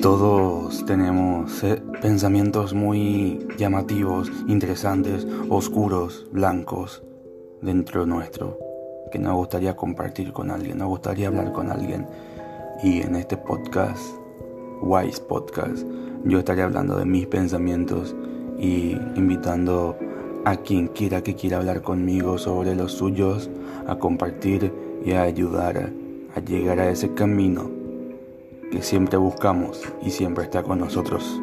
Todos tenemos eh, pensamientos muy llamativos, interesantes, oscuros, blancos dentro nuestro, que nos gustaría compartir con alguien, nos gustaría hablar con alguien. Y en este podcast, Wise Podcast, yo estaré hablando de mis pensamientos y invitando a quien quiera que quiera hablar conmigo sobre los suyos, a compartir y a ayudar a llegar a ese camino que siempre buscamos y siempre está con nosotros.